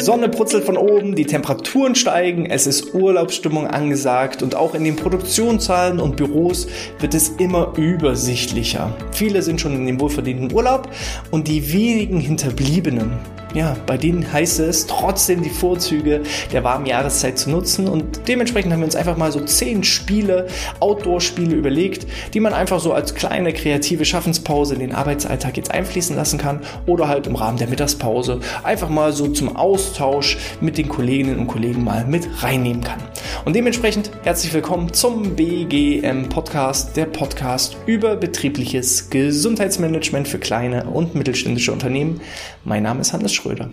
Sonne brutzelt von oben, die Temperaturen steigen, es ist Urlaubsstimmung angesagt und auch in den Produktionszahlen und Büros wird es immer übersichtlicher. Viele sind schon in dem wohlverdienten Urlaub und die wenigen Hinterbliebenen ja, bei denen heißt es trotzdem die Vorzüge der warmen Jahreszeit zu nutzen und dementsprechend haben wir uns einfach mal so zehn Spiele, Outdoor-Spiele überlegt, die man einfach so als kleine kreative Schaffenspause in den Arbeitsalltag jetzt einfließen lassen kann oder halt im Rahmen der Mittagspause einfach mal so zum Austausch mit den Kolleginnen und Kollegen mal mit reinnehmen kann. Und dementsprechend herzlich willkommen zum BGM Podcast, der Podcast über betriebliches Gesundheitsmanagement für kleine und mittelständische Unternehmen. Mein Name ist Hannes Schröder.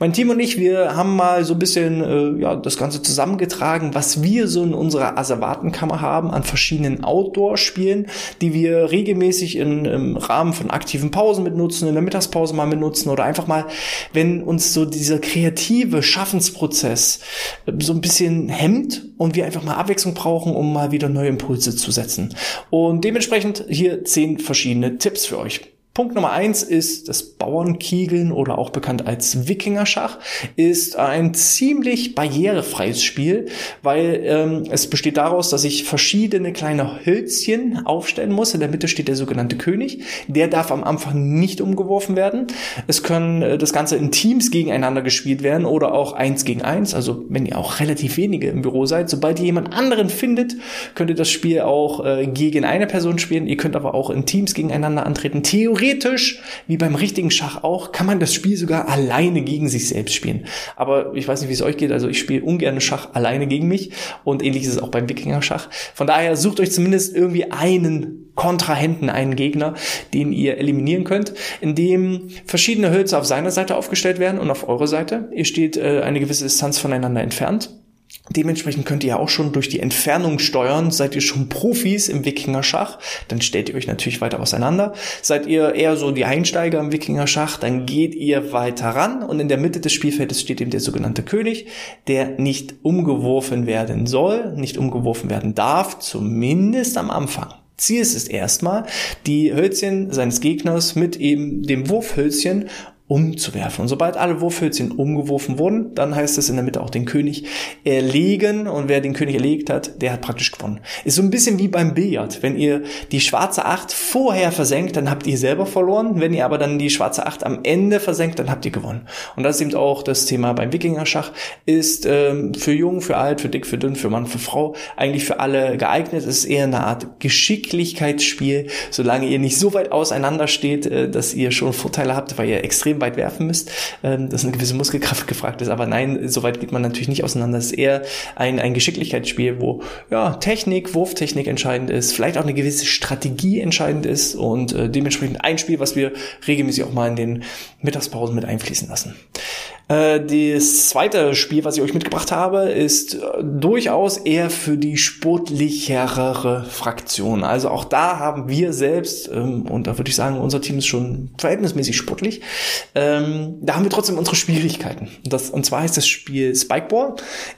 Mein Team und ich, wir haben mal so ein bisschen äh, ja, das Ganze zusammengetragen, was wir so in unserer Asservatenkammer haben an verschiedenen Outdoor-Spielen, die wir regelmäßig in, im Rahmen von aktiven Pausen mitnutzen, in der Mittagspause mal mitnutzen oder einfach mal, wenn uns so dieser kreative Schaffensprozess äh, so ein bisschen hemmt und wir einfach mal Abwechslung brauchen, um mal wieder neue Impulse zu setzen. Und dementsprechend hier zehn verschiedene Tipps für euch. Punkt Nummer eins ist das Bauernkiegeln oder auch bekannt als Wikingerschach ist ein ziemlich barrierefreies Spiel, weil ähm, es besteht daraus, dass ich verschiedene kleine Hölzchen aufstellen muss. In der Mitte steht der sogenannte König. Der darf am Anfang nicht umgeworfen werden. Es können äh, das Ganze in Teams gegeneinander gespielt werden oder auch eins gegen eins. Also wenn ihr auch relativ wenige im Büro seid, sobald ihr jemand anderen findet, könnt ihr das Spiel auch äh, gegen eine Person spielen. Ihr könnt aber auch in Teams gegeneinander antreten. Theorie theoretisch, wie beim richtigen Schach auch, kann man das Spiel sogar alleine gegen sich selbst spielen. Aber ich weiß nicht, wie es euch geht. Also ich spiele ungern Schach alleine gegen mich und ähnlich ist es auch beim Wikinger-Schach. Von daher sucht euch zumindest irgendwie einen Kontrahenten, einen Gegner, den ihr eliminieren könnt, indem verschiedene Hölzer auf seiner Seite aufgestellt werden und auf eurer Seite. Ihr steht äh, eine gewisse Distanz voneinander entfernt. Dementsprechend könnt ihr auch schon durch die Entfernung steuern. Seid ihr schon Profis im Wikinger-Schach, dann stellt ihr euch natürlich weiter auseinander. Seid ihr eher so die Einsteiger im Wikinger-Schach, dann geht ihr weiter ran und in der Mitte des Spielfeldes steht eben der sogenannte König, der nicht umgeworfen werden soll, nicht umgeworfen werden darf, zumindest am Anfang. Ziel ist es erstmal, die Hölzchen seines Gegners mit eben dem Wurfhölzchen umzuwerfen. Und sobald alle Wurfhölzchen umgeworfen wurden, dann heißt es in der Mitte auch den König erlegen. Und wer den König erlegt hat, der hat praktisch gewonnen. Ist so ein bisschen wie beim Billard. Wenn ihr die schwarze Acht vorher versenkt, dann habt ihr selber verloren. Wenn ihr aber dann die schwarze Acht am Ende versenkt, dann habt ihr gewonnen. Und das ist eben auch das Thema beim Wikinger-Schach. Ist ähm, für jung, für alt, für dick, für dünn, für Mann, für Frau eigentlich für alle geeignet. Es ist eher eine Art Geschicklichkeitsspiel, solange ihr nicht so weit auseinander steht, äh, dass ihr schon Vorteile habt, weil ihr extrem weit werfen müsst, ähm, dass eine gewisse Muskelkraft gefragt ist. Aber nein, so weit geht man natürlich nicht auseinander. Es ist eher ein, ein Geschicklichkeitsspiel, wo ja, Technik, Wurftechnik entscheidend ist, vielleicht auch eine gewisse Strategie entscheidend ist und äh, dementsprechend ein Spiel, was wir regelmäßig auch mal in den Mittagspausen mit einfließen lassen. Äh, das zweite Spiel, was ich euch mitgebracht habe, ist äh, durchaus eher für die sportlichere Fraktion. Also auch da haben wir selbst, ähm, und da würde ich sagen, unser Team ist schon verhältnismäßig sportlich, ähm, da haben wir trotzdem unsere Schwierigkeiten. Und zwar ist das Spiel Spikeball,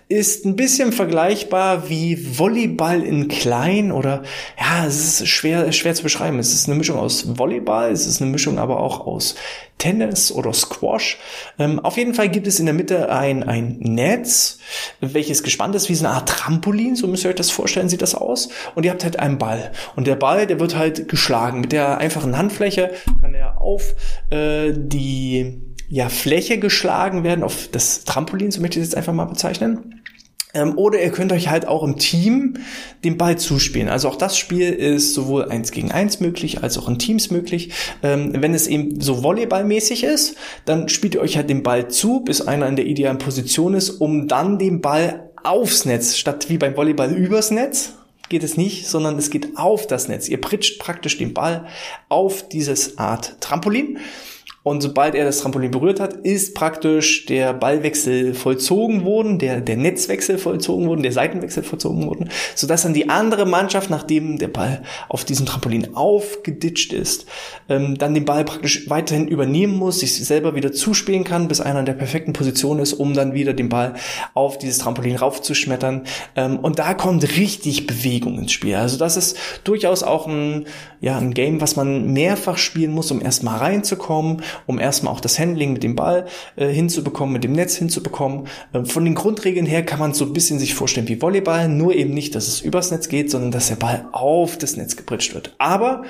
ist ein bisschen vergleichbar wie Volleyball in klein oder ja, es ist schwer, schwer zu beschreiben. Es ist eine Mischung aus Volleyball, es ist eine Mischung aber auch aus Tennis oder Squash. Ähm, auf jeden Fall gibt es in der Mitte ein, ein Netz, welches gespannt ist wie so eine Art Trampolin, so müsst ihr euch das vorstellen, sieht das aus. Und ihr habt halt einen Ball. Und der Ball, der wird halt geschlagen. Mit der einfachen Handfläche kann er auf äh, die ja, Fläche geschlagen werden, auf das Trampolin, so möchte ich es jetzt einfach mal bezeichnen. Ähm, oder ihr könnt euch halt auch im Team den Ball zuspielen. Also auch das Spiel ist sowohl eins gegen eins möglich, als auch in Teams möglich. Ähm, wenn es eben so volleyballmäßig ist, dann spielt ihr euch halt den Ball zu, bis einer in der idealen Position ist, um dann den Ball aufs Netz, statt wie beim Volleyball übers Netz, geht es nicht, sondern es geht auf das Netz. Ihr pritscht praktisch den Ball auf dieses Art Trampolin und sobald er das Trampolin berührt hat, ist praktisch der Ballwechsel vollzogen worden, der, der Netzwechsel vollzogen worden, der Seitenwechsel vollzogen worden, sodass dann die andere Mannschaft, nachdem der Ball auf diesem Trampolin aufgeditscht ist, ähm, dann den Ball praktisch weiterhin übernehmen muss, sich selber wieder zuspielen kann, bis einer in der perfekten Position ist, um dann wieder den Ball auf dieses Trampolin raufzuschmettern. Ähm, und da kommt richtig Bewegung ins Spiel. Also das ist durchaus auch ein, ja, ein Game, was man mehrfach spielen muss, um erstmal reinzukommen um erstmal auch das Handling mit dem Ball äh, hinzubekommen, mit dem Netz hinzubekommen. Äh, von den Grundregeln her kann man so ein bisschen sich vorstellen wie Volleyball, nur eben nicht, dass es übers Netz geht, sondern dass der Ball auf das Netz gepritscht wird. Aber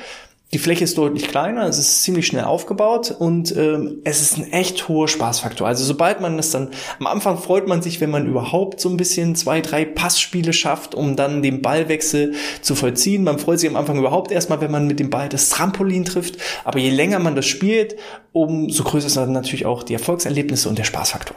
die Fläche ist deutlich kleiner, es ist ziemlich schnell aufgebaut und ähm, es ist ein echt hoher Spaßfaktor. Also sobald man das dann, am Anfang freut man sich, wenn man überhaupt so ein bisschen zwei, drei Passspiele schafft, um dann den Ballwechsel zu vollziehen. Man freut sich am Anfang überhaupt erstmal, wenn man mit dem Ball das Trampolin trifft. Aber je länger man das spielt, umso größer sind dann natürlich auch die Erfolgserlebnisse und der Spaßfaktor.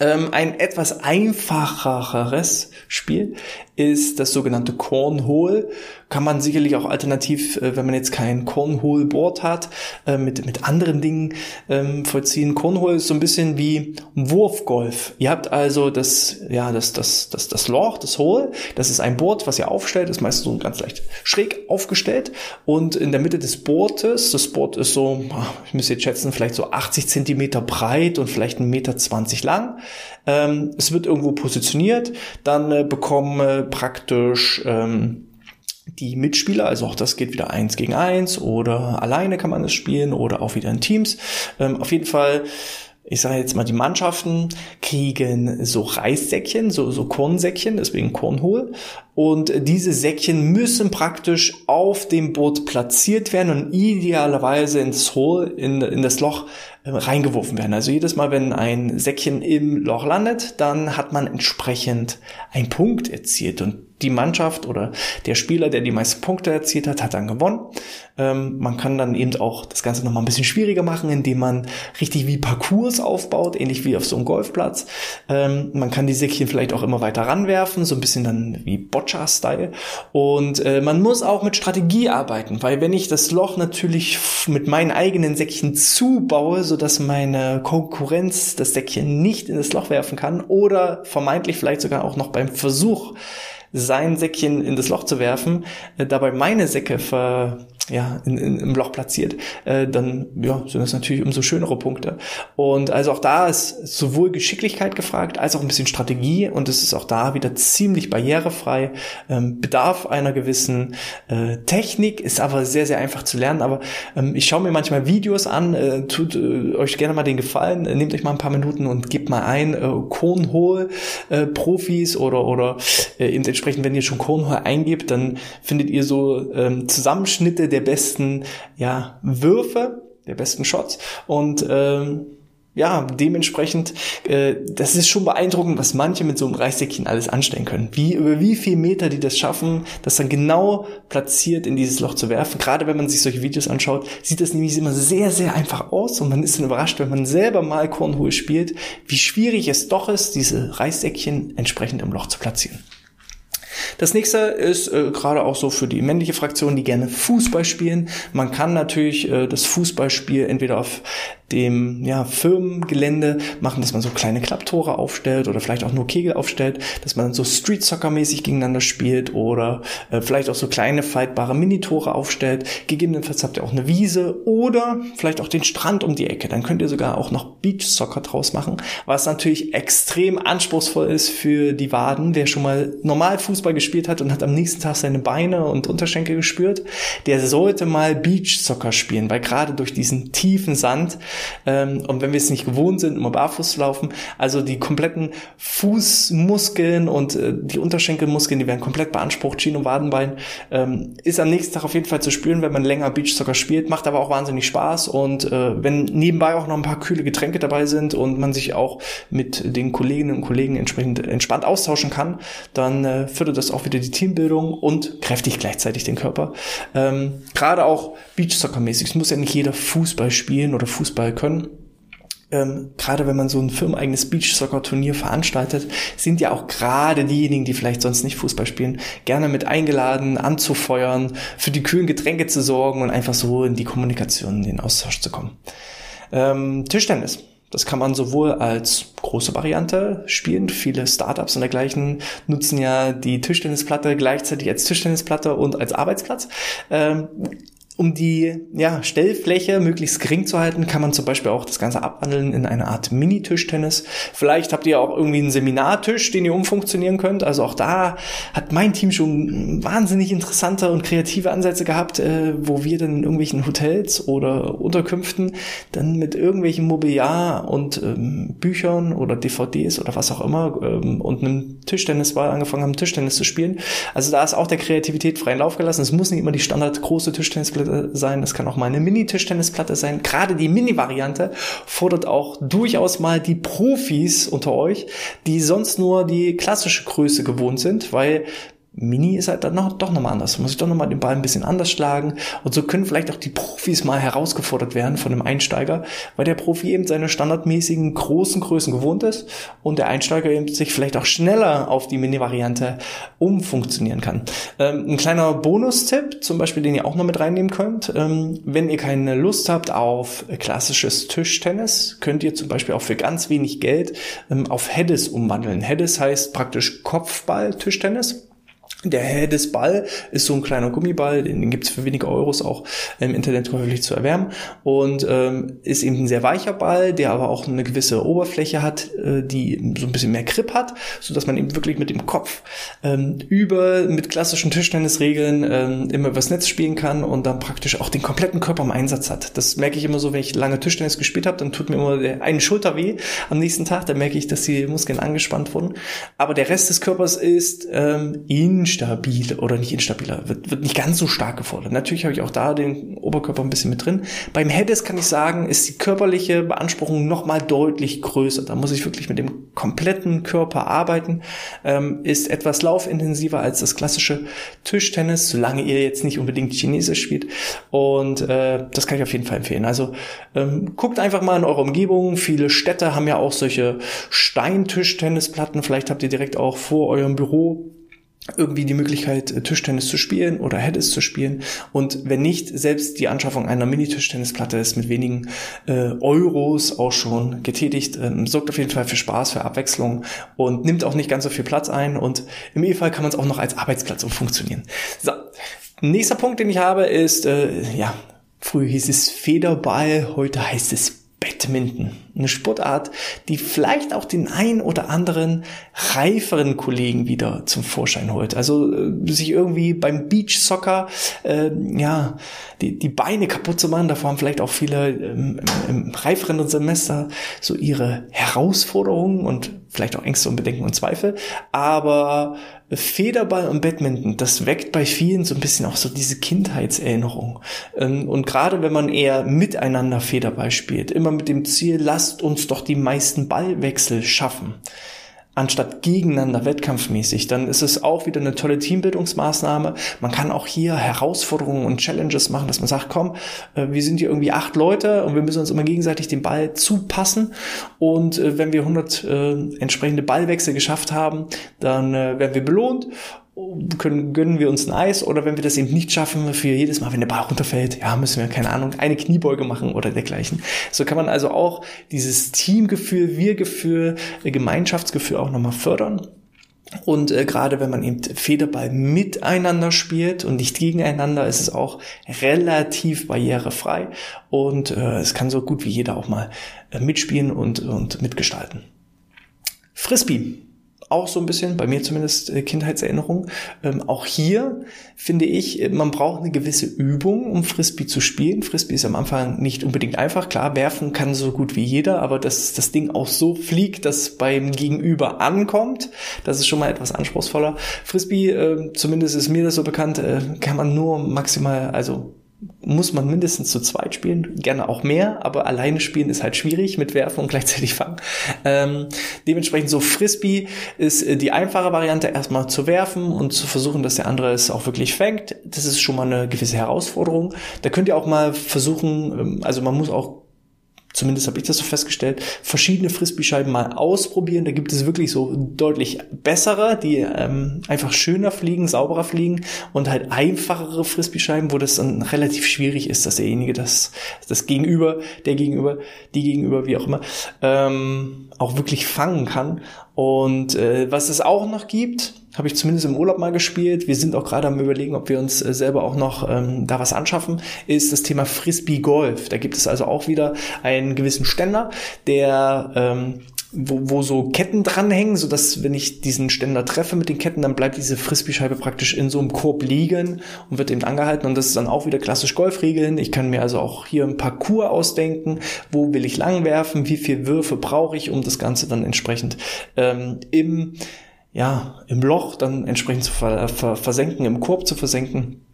Ähm, ein etwas einfacheres Spiel ist das sogenannte Cornhole. Kann man sicherlich auch alternativ, äh, wenn man jetzt kein Cornhole-Board hat, äh, mit, mit anderen Dingen ähm, vollziehen. Cornhole ist so ein bisschen wie Wurfgolf. Ihr habt also das, ja, das, das, das, das Loch, das Hole. Das ist ein Board, was ihr aufstellt. Ist meistens so ganz leicht schräg aufgestellt. Und in der Mitte des Boards, das Board ist so, ich müsste jetzt schätzen, vielleicht so 80 Zentimeter breit und vielleicht 1,20 Meter lang. Ähm, es wird irgendwo positioniert, dann äh, bekommen praktisch ähm, die Mitspieler, also auch das geht wieder eins gegen eins oder alleine kann man es spielen oder auch wieder in Teams. Ähm, auf jeden Fall ich sage jetzt mal, die Mannschaften kriegen so Reissäckchen, so, so Kornsäckchen, deswegen Kornhohl. Und diese Säckchen müssen praktisch auf dem Boot platziert werden und idealerweise ins Hole, in, in das Loch äh, reingeworfen werden. Also jedes Mal, wenn ein Säckchen im Loch landet, dann hat man entsprechend einen Punkt erzielt. Und die Mannschaft oder der Spieler, der die meisten Punkte erzielt hat, hat dann gewonnen. Ähm, man kann dann eben auch das Ganze nochmal ein bisschen schwieriger machen, indem man richtig wie Parcours aufbaut, ähnlich wie auf so einem Golfplatz. Ähm, man kann die Säckchen vielleicht auch immer weiter ranwerfen, so ein bisschen dann wie Boccia-Style. Und äh, man muss auch mit Strategie arbeiten, weil wenn ich das Loch natürlich mit meinen eigenen Säckchen zubaue, sodass meine Konkurrenz das Säckchen nicht in das Loch werfen kann oder vermeintlich vielleicht sogar auch noch beim Versuch sein Säckchen in das Loch zu werfen, äh, dabei meine Säcke ver, ja, in, in, im Loch platziert, äh, dann ja, sind das natürlich umso schönere Punkte. Und also auch da ist sowohl Geschicklichkeit gefragt, als auch ein bisschen Strategie und es ist auch da wieder ziemlich barrierefrei, ähm, bedarf einer gewissen äh, Technik, ist aber sehr, sehr einfach zu lernen. Aber ähm, ich schaue mir manchmal Videos an, äh, tut äh, euch gerne mal den Gefallen, äh, nehmt euch mal ein paar Minuten und gebt mal ein, äh, Cornhole-Profis äh, oder, oder äh, eben entsprechend, wenn ihr schon Cornhole eingebt, dann findet ihr so ähm, Zusammenschnitte der besten ja, Würfe, der besten Shots und ähm, ja, dementsprechend, äh, das ist schon beeindruckend, was manche mit so einem Reissäckchen alles anstellen können. Wie, über wie viel Meter die das schaffen, das dann genau platziert in dieses Loch zu werfen. Gerade wenn man sich solche Videos anschaut, sieht das nämlich immer sehr, sehr einfach aus und man ist dann überrascht, wenn man selber mal Cornhole spielt, wie schwierig es doch ist, diese Reissäckchen entsprechend im Loch zu platzieren. Das nächste ist äh, gerade auch so für die männliche Fraktion, die gerne Fußball spielen. Man kann natürlich äh, das Fußballspiel entweder auf dem ja, Firmengelände machen, dass man so kleine Klapptore aufstellt oder vielleicht auch nur Kegel aufstellt, dass man so Street Soccer mäßig gegeneinander spielt oder äh, vielleicht auch so kleine faltbare Minitore aufstellt. Gegebenenfalls habt ihr auch eine Wiese oder vielleicht auch den Strand um die Ecke. Dann könnt ihr sogar auch noch Beach Soccer draus machen, was natürlich extrem anspruchsvoll ist für die Waden. Wer schon mal normal Fußball gespielt hat und hat am nächsten Tag seine Beine und Unterschenkel gespürt, der sollte mal Beach Soccer spielen, weil gerade durch diesen tiefen Sand ähm, und wenn wir es nicht gewohnt sind, immer barfuß zu laufen, also die kompletten Fußmuskeln und äh, die Unterschenkelmuskeln, die werden komplett beansprucht, Schien- und Wadenbein, ähm, ist am nächsten Tag auf jeden Fall zu spüren, wenn man länger Beachsoccer spielt, macht aber auch wahnsinnig Spaß und äh, wenn nebenbei auch noch ein paar kühle Getränke dabei sind und man sich auch mit den Kolleginnen und Kollegen entsprechend entspannt austauschen kann, dann äh, fördert das auch wieder die Teambildung und kräftigt gleichzeitig den Körper. Ähm, Gerade auch Beachsoccer-mäßig. Es muss ja nicht jeder Fußball spielen oder Fußball Fußball können. Ähm, gerade wenn man so ein firmeneigenes Beach-Soccer-Turnier veranstaltet, sind ja auch gerade diejenigen, die vielleicht sonst nicht Fußball spielen, gerne mit eingeladen, anzufeuern, für die kühlen Getränke zu sorgen und einfach so in die Kommunikation, in den Austausch zu kommen. Ähm, Tischtennis. Das kann man sowohl als große Variante spielen. Viele Startups und dergleichen nutzen ja die Tischtennisplatte gleichzeitig als Tischtennisplatte und als Arbeitsplatz. Ähm, Um die ja, Stellfläche möglichst gering zu halten, kann man zum Beispiel auch das Ganze abwandeln in eine Art Mini-Tischtennis. Vielleicht habt ihr auch irgendwie einen Seminartisch, den ihr umfunktionieren könnt. Also auch da hat mein Team schon wahnsinnig interessante und kreative Ansätze gehabt, äh, wo wir dann in irgendwelchen Hotels oder Unterkünften dann mit irgendwelchen Mobiliar und ähm, Büchern oder DVDs oder was auch immer ähm, und einem Tischtennisball angefangen haben, Tischtennis zu spielen. Also da ist auch der Kreativität freien Lauf gelassen. Es muss nicht immer die Standard große Tischtennisplatte sein, es kann auch mal eine Mini-Tischtennisplatte sein. Gerade die Mini-Variante fordert auch durchaus mal die Profis unter euch, die sonst nur die klassische Größe gewohnt sind, weil Mini ist halt dann noch, doch nochmal anders. Muss ich doch nochmal den Ball ein bisschen anders schlagen. Und so können vielleicht auch die Profis mal herausgefordert werden von einem Einsteiger, weil der Profi eben seine standardmäßigen großen Größen gewohnt ist und der Einsteiger eben sich vielleicht auch schneller auf die Mini-Variante umfunktionieren kann. Ähm, ein kleiner Bonustipp, zum Beispiel, den ihr auch noch mit reinnehmen könnt. Ähm, wenn ihr keine Lust habt auf klassisches Tischtennis, könnt ihr zum Beispiel auch für ganz wenig Geld ähm, auf Hedis umwandeln. Hedis heißt praktisch Kopfball-Tischtennis. Der Hedis-Ball ist so ein kleiner Gummiball, den, den gibt es für wenige Euros auch im Internet häufig zu erwärmen und ähm, ist eben ein sehr weicher Ball, der aber auch eine gewisse Oberfläche hat, äh, die so ein bisschen mehr Grip hat, so dass man eben wirklich mit dem Kopf ähm, über mit klassischen Tischtennisregeln ähm, immer übers Netz spielen kann und dann praktisch auch den kompletten Körper im Einsatz hat. Das merke ich immer so, wenn ich lange Tischtennis gespielt habe, dann tut mir immer der eine Schulter weh am nächsten Tag, dann merke ich, dass die Muskeln angespannt wurden. Aber der Rest des Körpers ist ähm, in instabil oder nicht instabiler, wird, wird nicht ganz so stark gefordert. Natürlich habe ich auch da den Oberkörper ein bisschen mit drin. Beim Headis kann ich sagen, ist die körperliche Beanspruchung nochmal deutlich größer. Da muss ich wirklich mit dem kompletten Körper arbeiten. Ähm, ist etwas laufintensiver als das klassische Tischtennis, solange ihr jetzt nicht unbedingt Chinesisch spielt. Und äh, das kann ich auf jeden Fall empfehlen. Also ähm, guckt einfach mal in eurer Umgebung. Viele Städte haben ja auch solche Steintischtennisplatten. Vielleicht habt ihr direkt auch vor eurem Büro irgendwie die Möglichkeit, äh, Tischtennis zu spielen oder Headis zu spielen. Und wenn nicht, selbst die Anschaffung einer Mini-Tischtennisplatte ist mit wenigen äh, Euros auch schon getätigt. Ähm, sorgt auf jeden Fall für Spaß, für Abwechslung und nimmt auch nicht ganz so viel Platz ein. Und im E-Fall kann man es auch noch als Arbeitsplatz umfunktionieren. So, nächster Punkt, den ich habe, ist, äh, ja, früher hieß es Federball, heute heißt es Badminton. Eine Sportart, die vielleicht auch den ein oder anderen reiferen Kollegen wieder zum Vorschein holt. Also äh, sich irgendwie beim Beach Soccer äh, ja die, die Beine kaputt zu machen. Davor haben vielleicht auch viele ähm, im reiferen Semester so ihre Herausforderungen und vielleicht auch Ängste und Bedenken und Zweifel. Aber Federball und Badminton, das weckt bei vielen so ein bisschen auch so diese Kindheitserinnerung. Ähm, und gerade wenn man eher miteinander Federball spielt, immer mit dem Ziel, lasst uns doch die meisten Ballwechsel schaffen anstatt gegeneinander wettkampfmäßig, dann ist es auch wieder eine tolle Teambildungsmaßnahme. Man kann auch hier Herausforderungen und Challenges machen, dass man sagt, komm, äh, wir sind hier irgendwie acht Leute und wir müssen uns immer gegenseitig den Ball zupassen und äh, wenn wir 100 äh, entsprechende Ballwechsel geschafft haben, dann werden wir belohnt können, gönnen wir uns ein Eis oder wenn wir das eben nicht schaffen, für jedes Mal, wenn der Ball runterfällt, ja, müssen wir, keine Ahnung, eine Kniebeuge machen oder dergleichen. So kann man also auch dieses Teamgefühl, Wir-Gefühl, äh, Gemeinschaftsgefühl auch nochmal fördern. Und äh, gerade wenn man eben Federball miteinander spielt und nicht gegeneinander, ist es auch relativ barrierefrei und äh, es kann so gut wie jeder auch mal äh, mitspielen und, und mitgestalten. Frisbee auch so ein bisschen, bei mir zumindest äh, Kindheitserinnerung. Ähm, auch hier finde ich, äh, man braucht eine gewisse Übung, um Frisbee zu spielen. Frisbee ist am Anfang nicht unbedingt einfach. Klar, werfen kann so gut wie jeder, aber dass das Ding auch so fliegt, dass beim Gegenüber ankommt, das ist schon mal etwas anspruchsvoller. Frisbee, äh, zumindest ist mir das so bekannt, äh, kann man nur maximal, also muss man mindestens zu zweit spielen, gerne auch mehr, aber alleine spielen ist halt schwierig mit Werfen und gleichzeitig fangen. Ähm, dementsprechend so Frisbee ist äh, die einfache Variante, erstmal zu werfen und zu versuchen, dass der andere es auch wirklich fängt. Das ist schon mal eine gewisse Herausforderung. Da könnt ihr auch mal versuchen, ähm, also man muss auch zumindest habe ich das so festgestellt, verschiedene Frisbee-Scheiben mal ausprobieren. Da gibt es wirklich so deutlich bessere, die ähm, einfach schöner fliegen, sauberer fliegen und halt einfachere Frisbee-Scheiben, wo das dann relativ schwierig ist, dass derjenige das, das Gegenüber, der Gegenüber, die Gegenüber, wie auch immer, ähm, auch wirklich fangen kann. Und äh, was es auch noch gibt, habe ich zumindest im Urlaub mal gespielt. Wir sind auch gerade am überlegen, ob wir uns äh, selber auch noch ähm, da was anschaffen, ist das Thema Frisbee Golf. Da gibt es also auch wieder einen gewissen Ständer, der ähm, wo, wo so Ketten dranhängen, so dass wenn ich diesen Ständer treffe mit den Ketten, dann bleibt diese Frisbee-Scheibe praktisch in so einem Korb liegen und wird eben angehalten. Und das ist dann auch wieder klassisch Golfregeln. Ich kann mir also auch hier ein Parcours ausdenken. Wo will ich lang werfen? Wie viel Würfe brauche ich, um das Ganze dann entsprechend ähm, im ja, im Loch dann entsprechend zu versenken, im Korb zu versenken.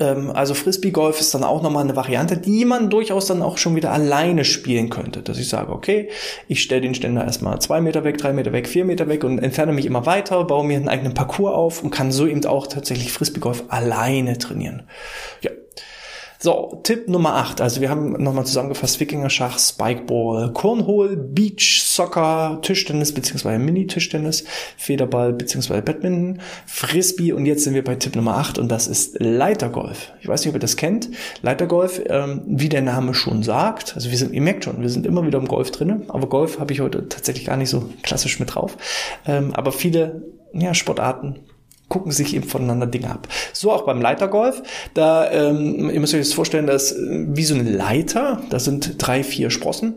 Ähm, also Frisbee-Golf ist dann auch nochmal eine Variante, die man durchaus dann auch schon wieder alleine spielen könnte. Dass ich sage, okay, ich stelle den Ständer erstmal zwei Meter weg, drei Meter weg, vier Meter weg und entferne mich immer weiter, baue mir einen eigenen Parcours auf und kann so eben auch tatsächlich Frisbee-Golf alleine trainieren. Ja, so, Tipp Nummer 8. Also wir haben nochmal zusammengefasst Wikinger-Schach, Spikeball, Cornhole, Beach, Soccer, Tischtennis bzw. Mini-Tischtennis, Federball bzw. Badminton, Frisbee und jetzt sind wir bei Tipp Nummer 8 und das ist Leitergolf. Ich weiß nicht, ob ihr das kennt. Leitergolf, ähm, wie der Name schon sagt, also wir sind, ihr merkt schon, wir sind immer wieder im Golf drinne, aber Golf habe ich heute tatsächlich gar nicht so klassisch mit drauf. Ähm, aber viele ja, Sportarten gucken sich eben voneinander Dinge ab. So auch beim Leitergolf. Da, ähm, ihr müsst euch das vorstellen, dass äh, wie so eine Leiter, da sind drei, vier Sprossen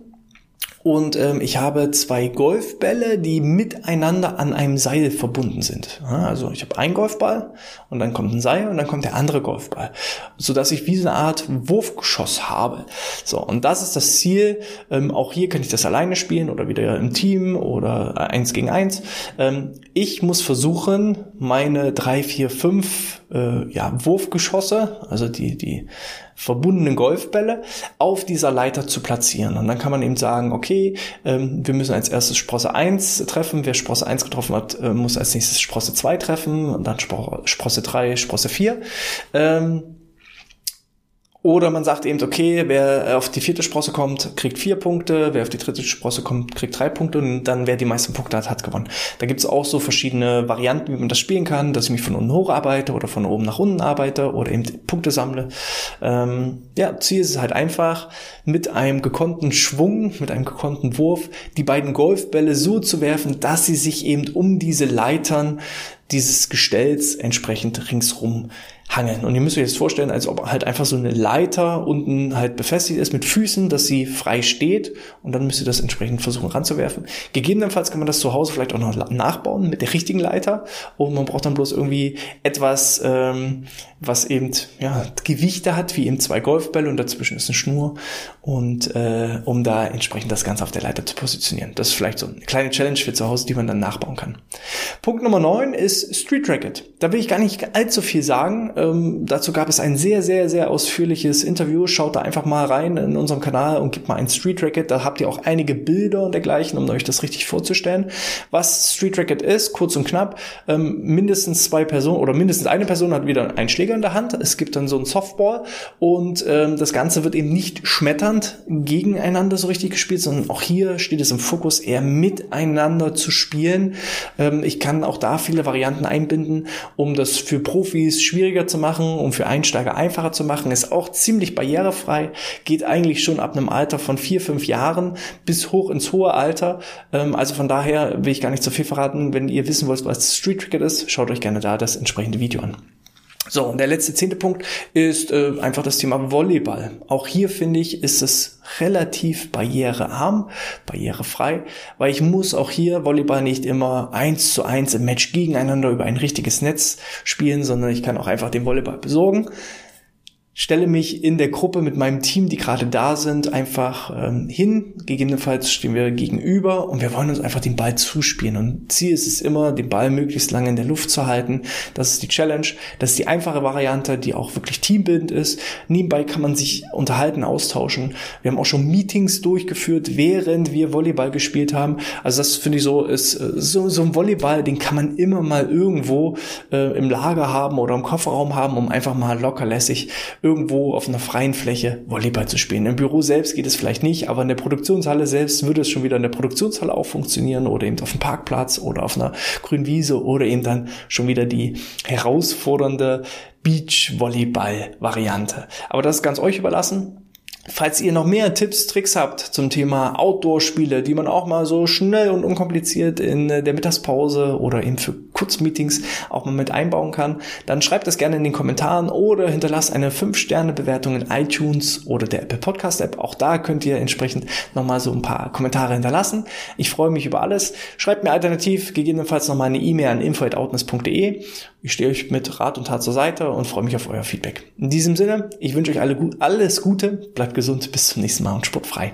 und ähm, ich habe zwei Golfbälle, die miteinander an einem Seil verbunden sind. Ja, also ich habe einen Golfball und dann kommt ein Seil und dann kommt der andere Golfball, so dass ich wie so eine Art Wurfgeschoss habe. So und das ist das Ziel. Ähm, auch hier kann ich das alleine spielen oder wieder im Team oder eins gegen eins. Ähm, ich muss versuchen, meine drei, vier, fünf äh, ja, Wurfgeschosse, also die die verbundenen Golfbälle auf dieser Leiter zu platzieren. Und dann kann man eben sagen, okay, ähm, wir müssen als erstes Sprosse 1 treffen. Wer Sprosse 1 getroffen hat, äh, muss als nächstes Sprosse 2 treffen und dann Sprosse 3, Sprosse 4. Oder man sagt eben, okay, wer auf die vierte Sprosse kommt, kriegt vier Punkte, wer auf die dritte Sprosse kommt, kriegt drei Punkte und dann wer die meisten Punkte hat, hat gewonnen. Da gibt es auch so verschiedene Varianten, wie man das spielen kann, dass ich mich von unten hoch arbeite oder von oben nach unten arbeite oder eben Punkte sammle. Ähm, ja, Ziel ist halt einfach, mit einem gekonnten Schwung, mit einem gekonnten Wurf, die beiden Golfbälle so zu werfen, dass sie sich eben um diese Leitern dieses Gestells entsprechend ringsrum hangeln. Und ihr müsst euch jetzt vorstellen, als ob halt einfach so eine Leiter unten halt befestigt ist mit Füßen, dass sie frei steht und dann müsst ihr das entsprechend versuchen ranzuwerfen. Gegebenenfalls kann man das zu Hause vielleicht auch noch nachbauen mit der richtigen Leiter und man braucht dann bloß irgendwie etwas, ähm, was eben ja, Gewichte hat, wie eben zwei Golfbälle und dazwischen ist eine Schnur und äh, um da entsprechend das Ganze auf der Leiter zu positionieren. Das ist vielleicht so eine kleine Challenge für zu Hause, die man dann nachbauen kann. Punkt Nummer neun ist Street Racket. Da will ich gar nicht allzu viel sagen. Ähm, dazu gab es ein sehr, sehr, sehr ausführliches Interview. Schaut da einfach mal rein in unserem Kanal und gebt mal ein Street Racket. Da habt ihr auch einige Bilder und dergleichen, um euch das richtig vorzustellen. Was Street Racket ist, kurz und knapp, ähm, mindestens zwei Personen oder mindestens eine Person hat wieder einen Schläger in der Hand. Es gibt dann so einen Softball und ähm, das Ganze wird eben nicht schmetternd gegeneinander so richtig gespielt, sondern auch hier steht es im Fokus, eher miteinander zu spielen. Ähm, ich kann auch da viele Varianten einbinden, um das für Profis schwieriger zu machen, um für Einsteiger einfacher zu machen. Ist auch ziemlich barrierefrei, geht eigentlich schon ab einem Alter von vier, fünf Jahren bis hoch ins hohe Alter. Ähm, also von daher will ich gar nicht zu viel verraten. Wenn ihr wissen wollt, was Street Cricket ist, schaut euch gerne da das entsprechende Video an. So, und der letzte zehnte Punkt ist äh, einfach das Thema Volleyball. Auch hier finde ich, ist es relativ barrierearm, barrierefrei, weil ich muss auch hier Volleyball nicht immer eins zu eins im Match gegeneinander über ein richtiges Netz spielen, sondern ich kann auch einfach den Volleyball besorgen stelle mich in der Gruppe mit meinem Team, die gerade da sind, einfach ähm, hin. Gegebenenfalls stehen wir gegenüber und wir wollen uns einfach den Ball zuspielen. Und Ziel ist es immer, den Ball möglichst lange in der Luft zu halten. Das ist die Challenge. Das ist die einfache Variante, die auch wirklich teambildend ist. Nebenbei kann man sich unterhalten, austauschen. Wir haben auch schon Meetings durchgeführt, während wir Volleyball gespielt haben. Also das finde ich so, ist äh, so, so ein Volleyball, den kann man immer mal irgendwo äh, im Lager haben oder im Kofferraum haben, um einfach mal lockerlässig irgendwo auf einer freien Fläche Volleyball zu spielen. Im Büro selbst geht es vielleicht nicht, aber in der Produktionshalle selbst würde es schon wieder in der Produktionshalle auch funktionieren oder eben auf dem Parkplatz oder auf einer grünen Wiese oder eben dann schon wieder die herausfordernde Beach-Volleyball-Variante. Aber das ist ganz euch überlassen. Falls ihr noch mehr Tipps, Tricks habt zum Thema Outdoor-Spiele, die man auch mal so schnell und unkompliziert in der Mittagspause oder eben für Kurzmeetings auch mal mit einbauen kann, dann schreibt das gerne in den Kommentaren oder hinterlasst eine 5-Sterne-Bewertung in iTunes oder der Apple Podcast App. Auch da könnt ihr entsprechend nochmal so ein paar Kommentare hinterlassen. Ich freue mich über alles. Schreibt mir alternativ gegebenenfalls nochmal eine E-Mail an info.outness.de. Ich stehe euch mit Rat und Tat zur Seite und freue mich auf euer Feedback. In diesem Sinne, ich wünsche euch alle, alles Gute, bleibt gesund, bis zum nächsten Mal und sportfrei.